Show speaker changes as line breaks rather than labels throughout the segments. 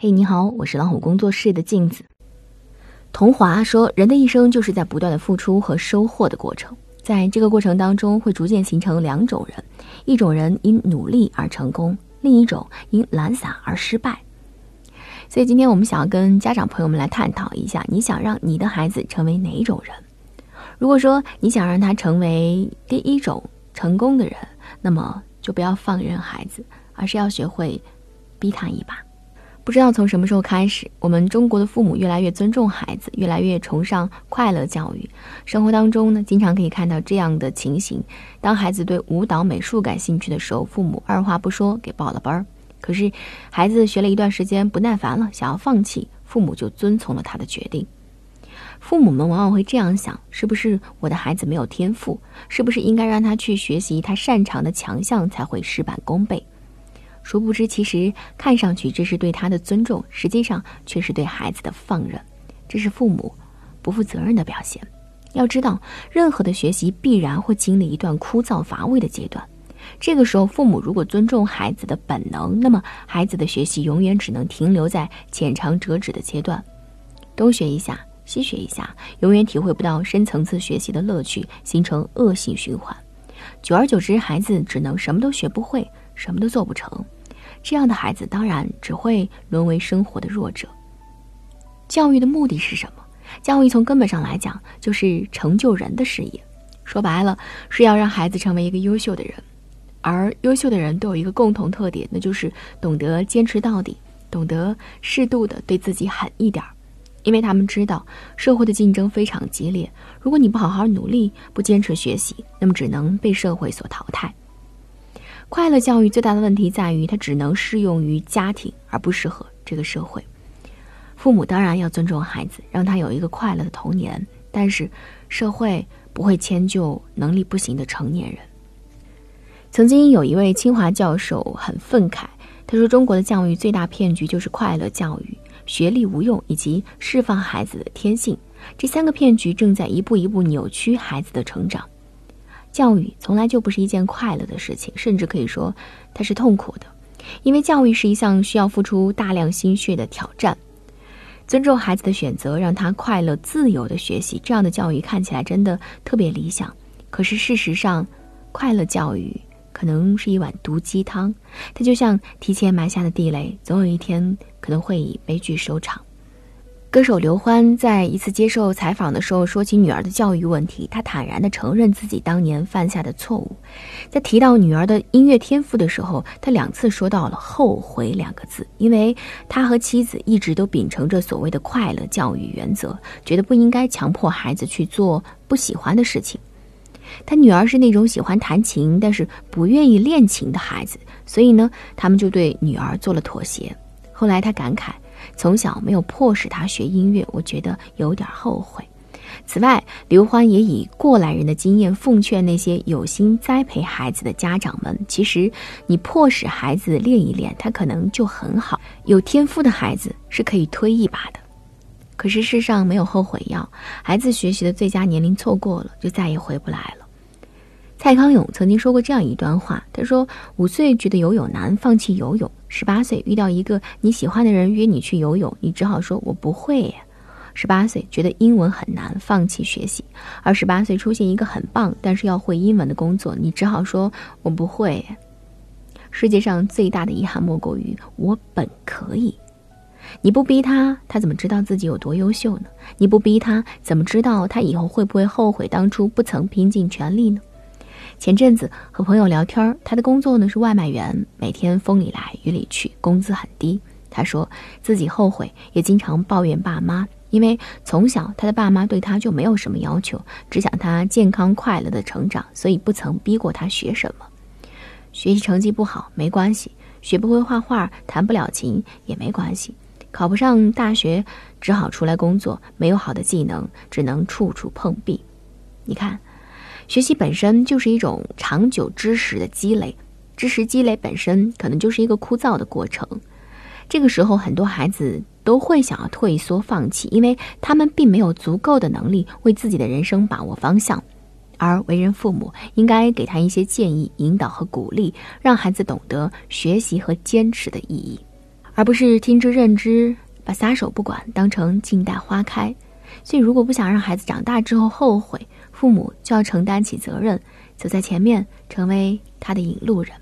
嘿，你好，我是老虎工作室的镜子。童华说，人的一生就是在不断的付出和收获的过程，在这个过程当中，会逐渐形成两种人：一种人因努力而成功，另一种因懒散而失败。所以，今天我们想要跟家长朋友们来探讨一下，你想让你的孩子成为哪种人？如果说你想让他成为第一种成功的人，那么就不要放任孩子，而是要学会逼他一把。不知道从什么时候开始，我们中国的父母越来越尊重孩子，越来越崇尚快乐教育。生活当中呢，经常可以看到这样的情形：当孩子对舞蹈、美术感兴趣的时候，父母二话不说给报了班儿。可是，孩子学了一段时间不耐烦了，想要放弃，父母就遵从了他的决定。父母们往往会这样想：是不是我的孩子没有天赋？是不是应该让他去学习他擅长的强项才会事半功倍？殊不知，其实看上去这是对他的尊重，实际上却是对孩子的放任，这是父母不负责任的表现。要知道，任何的学习必然会经历一段枯燥乏味的阶段，这个时候，父母如果尊重孩子的本能，那么孩子的学习永远只能停留在浅尝辄止的阶段，东学一下，西学一下，永远体会不到深层次学习的乐趣，形成恶性循环。久而久之，孩子只能什么都学不会，什么都做不成。这样的孩子当然只会沦为生活的弱者。教育的目的是什么？教育从根本上来讲就是成就人的事业，说白了是要让孩子成为一个优秀的人。而优秀的人都有一个共同特点，那就是懂得坚持到底，懂得适度的对自己狠一点儿，因为他们知道社会的竞争非常激烈。如果你不好好努力，不坚持学习，那么只能被社会所淘汰。快乐教育最大的问题在于，它只能适用于家庭，而不适合这个社会。父母当然要尊重孩子，让他有一个快乐的童年，但是社会不会迁就能力不行的成年人。曾经有一位清华教授很愤慨，他说：“中国的教育最大骗局就是快乐教育、学历无用以及释放孩子的天性，这三个骗局正在一步一步扭曲孩子的成长。”教育从来就不是一件快乐的事情，甚至可以说它是痛苦的，因为教育是一项需要付出大量心血的挑战。尊重孩子的选择，让他快乐自由的学习，这样的教育看起来真的特别理想。可是事实上，快乐教育可能是一碗毒鸡汤，它就像提前埋下的地雷，总有一天可能会以悲剧收场。歌手刘欢在一次接受采访的时候说起女儿的教育问题，他坦然地承认自己当年犯下的错误。在提到女儿的音乐天赋的时候，他两次说到了“后悔”两个字，因为他和妻子一直都秉承着所谓的快乐教育原则，觉得不应该强迫孩子去做不喜欢的事情。他女儿是那种喜欢弹琴但是不愿意练琴的孩子，所以呢，他们就对女儿做了妥协。后来他感慨。从小没有迫使他学音乐，我觉得有点后悔。此外，刘欢也以过来人的经验奉劝那些有心栽培孩子的家长们：其实你迫使孩子练一练，他可能就很好。有天赋的孩子是可以推一把的。可是世上没有后悔药，孩子学习的最佳年龄错过了，就再也回不来了。蔡康永曾经说过这样一段话：他说，五岁觉得游泳难，放弃游泳。十八岁遇到一个你喜欢的人约你去游泳，你只好说“我不会”。十八岁觉得英文很难，放弃学习；二十八岁出现一个很棒但是要会英文的工作，你只好说“我不会”。世界上最大的遗憾莫过于我本可以。你不逼他，他怎么知道自己有多优秀呢？你不逼他，怎么知道他以后会不会后悔当初不曾拼尽全力呢？前阵子和朋友聊天，他的工作呢是外卖员，每天风里来雨里去，工资很低。他说自己后悔，也经常抱怨爸妈，因为从小他的爸妈对他就没有什么要求，只想他健康快乐的成长，所以不曾逼过他学什么。学习成绩不好没关系，学不会画画，弹不了琴也没关系，考不上大学只好出来工作，没有好的技能，只能处处碰壁。你看。学习本身就是一种长久知识的积累，知识积累本身可能就是一个枯燥的过程。这个时候，很多孩子都会想要退缩、放弃，因为他们并没有足够的能力为自己的人生把握方向。而为人父母，应该给他一些建议、引导和鼓励，让孩子懂得学习和坚持的意义。而不是听之任之，把撒手不管当成静待花开。所以，如果不想让孩子长大之后后悔，父母就要承担起责任，走在前面，成为他的引路人，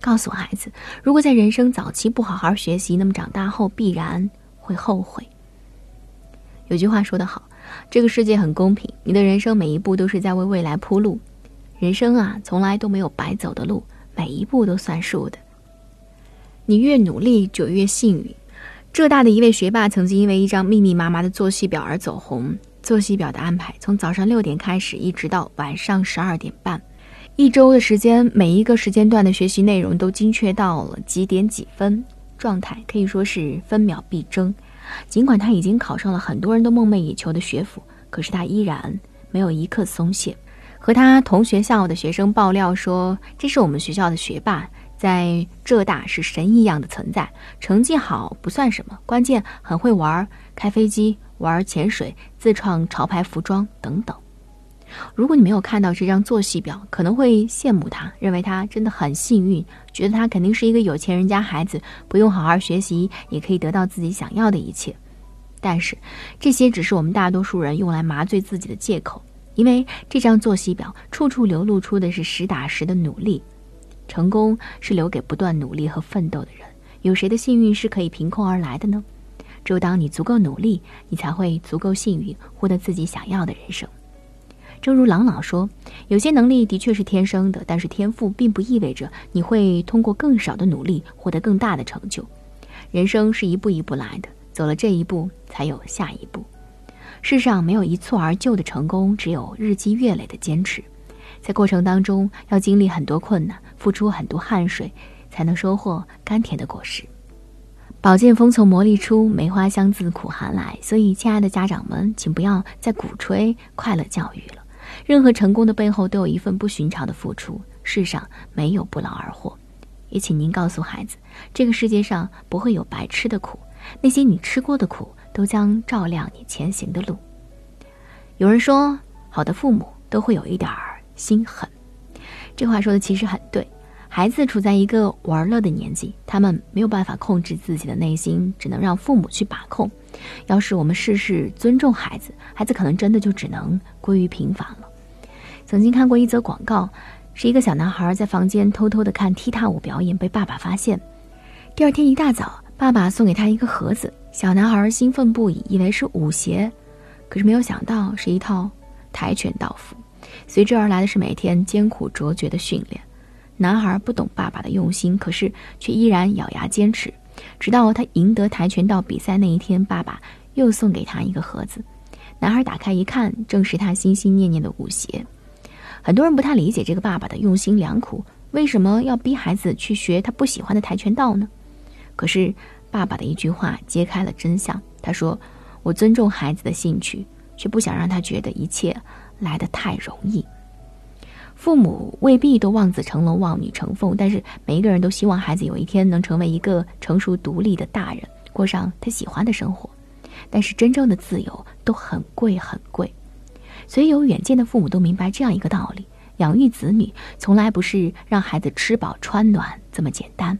告诉孩子：如果在人生早期不好好学习，那么长大后必然会后悔。有句话说得好，这个世界很公平，你的人生每一步都是在为未来铺路。人生啊，从来都没有白走的路，每一步都算数的。你越努力，就越幸运。浙大的一位学霸曾经因为一张密密麻麻的作息表而走红。作息表的安排从早上六点开始，一直到晚上十二点半，一周的时间，每一个时间段的学习内容都精确到了几点几分，状态可以说是分秒必争。尽管他已经考上了很多人都梦寐以求的学府，可是他依然没有一刻松懈。和他同学校的学生爆料说：“这是我们学校的学霸，在浙大是神一样的存在。成绩好不算什么，关键很会玩，开飞机、玩潜水、自创潮牌服装等等。如果你没有看到这张作息表，可能会羡慕他，认为他真的很幸运，觉得他肯定是一个有钱人家孩子，不用好好学习也可以得到自己想要的一切。但是，这些只是我们大多数人用来麻醉自己的借口。”因为这张作息表处处流露出的是实打实的努力，成功是留给不断努力和奋斗的人。有谁的幸运是可以凭空而来的呢？只有当你足够努力，你才会足够幸运，获得自己想要的人生。正如朗朗说：“有些能力的确是天生的，但是天赋并不意味着你会通过更少的努力获得更大的成就。人生是一步一步来的，走了这一步，才有下一步。”世上没有一蹴而就的成功，只有日积月累的坚持。在过程当中，要经历很多困难，付出很多汗水，才能收获甘甜的果实。宝剑锋从磨砺出，梅花香自苦寒来。所以，亲爱的家长们，请不要再鼓吹快乐教育了。任何成功的背后，都有一份不寻常的付出。世上没有不劳而获。也请您告诉孩子，这个世界上不会有白吃的苦，那些你吃过的苦。都将照亮你前行的路。有人说，好的父母都会有一点儿心狠。这话说的其实很对。孩子处在一个玩乐的年纪，他们没有办法控制自己的内心，只能让父母去把控。要是我们事事尊重孩子，孩子可能真的就只能归于平凡了。曾经看过一则广告，是一个小男孩在房间偷偷的看踢踏舞表演，被爸爸发现。第二天一大早，爸爸送给他一个盒子。小男孩兴奋不已，以为是舞鞋，可是没有想到是一套跆拳道服。随之而来的是每天艰苦卓绝的训练。男孩不懂爸爸的用心，可是却依然咬牙坚持，直到他赢得跆拳道比赛那一天，爸爸又送给他一个盒子。男孩打开一看，正是他心心念念的舞鞋。很多人不太理解这个爸爸的用心良苦，为什么要逼孩子去学他不喜欢的跆拳道呢？可是。爸爸的一句话揭开了真相。他说：“我尊重孩子的兴趣，却不想让他觉得一切来得太容易。”父母未必都望子成龙、望女成凤，但是每一个人都希望孩子有一天能成为一个成熟独立的大人，过上他喜欢的生活。但是真正的自由都很贵很贵，所以有远见的父母都明白这样一个道理：养育子女从来不是让孩子吃饱穿暖这么简单，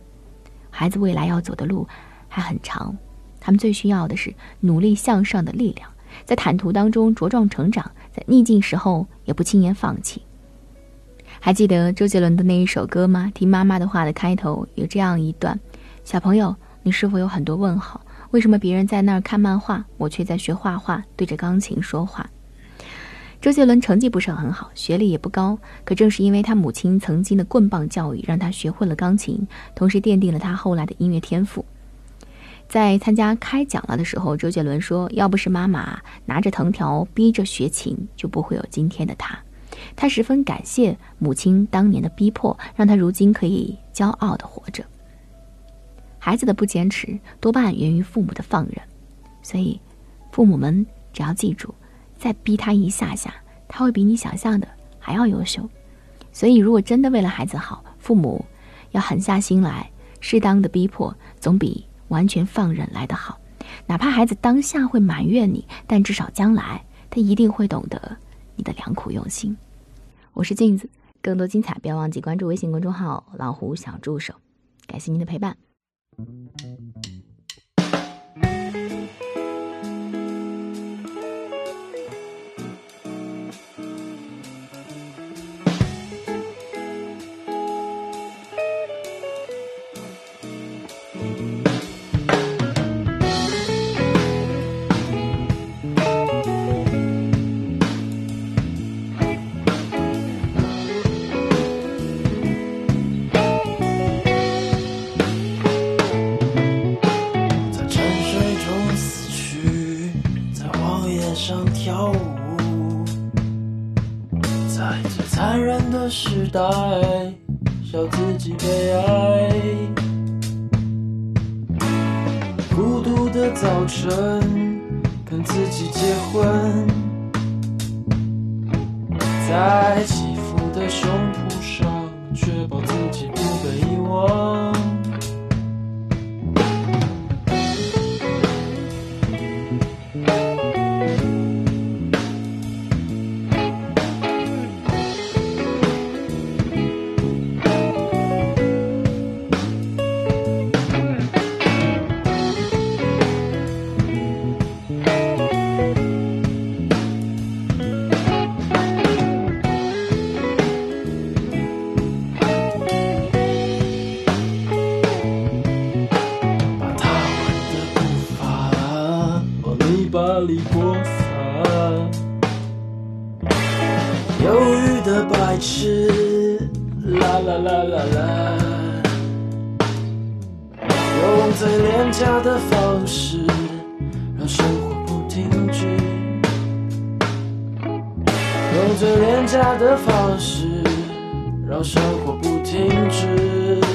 孩子未来要走的路。还很长，他们最需要的是努力向上的力量，在坦途当中茁壮成长，在逆境时候也不轻言放弃。还记得周杰伦的那一首歌吗？听妈妈的话的开头有这样一段：小朋友，你是否有很多问号？为什么别人在那儿看漫画，我却在学画画，对着钢琴说话？周杰伦成绩不是很好，学历也不高，可正是因为他母亲曾经的棍棒教育，让他学会了钢琴，同时奠定了他后来的音乐天赋。在参加开讲了的时候，周杰伦说：“要不是妈妈拿着藤条逼着学琴，就不会有今天的他。”他十分感谢母亲当年的逼迫，让他如今可以骄傲的活着。孩子的不坚持，多半源于父母的放任。所以，父母们只要记住，再逼他一下下，他会比你想象的还要优秀。所以，如果真的为了孩子好，父母要狠下心来，适当的逼迫，总比。完全放任来得好，哪怕孩子当下会埋怨你，但至少将来他一定会懂得你的良苦用心。我是镜子，更多精彩不要忘记关注微信公众号“老虎小助手”。感谢您的陪伴。
在最残忍的时代，笑自己悲哀。孤独的早晨，跟自己结婚，在起伏的胸脯上，确保自己不被遗忘。里播撒，忧郁的白痴，啦啦啦啦啦，用最廉价的方式让生活不停止，用最廉价的方式让生活不停止。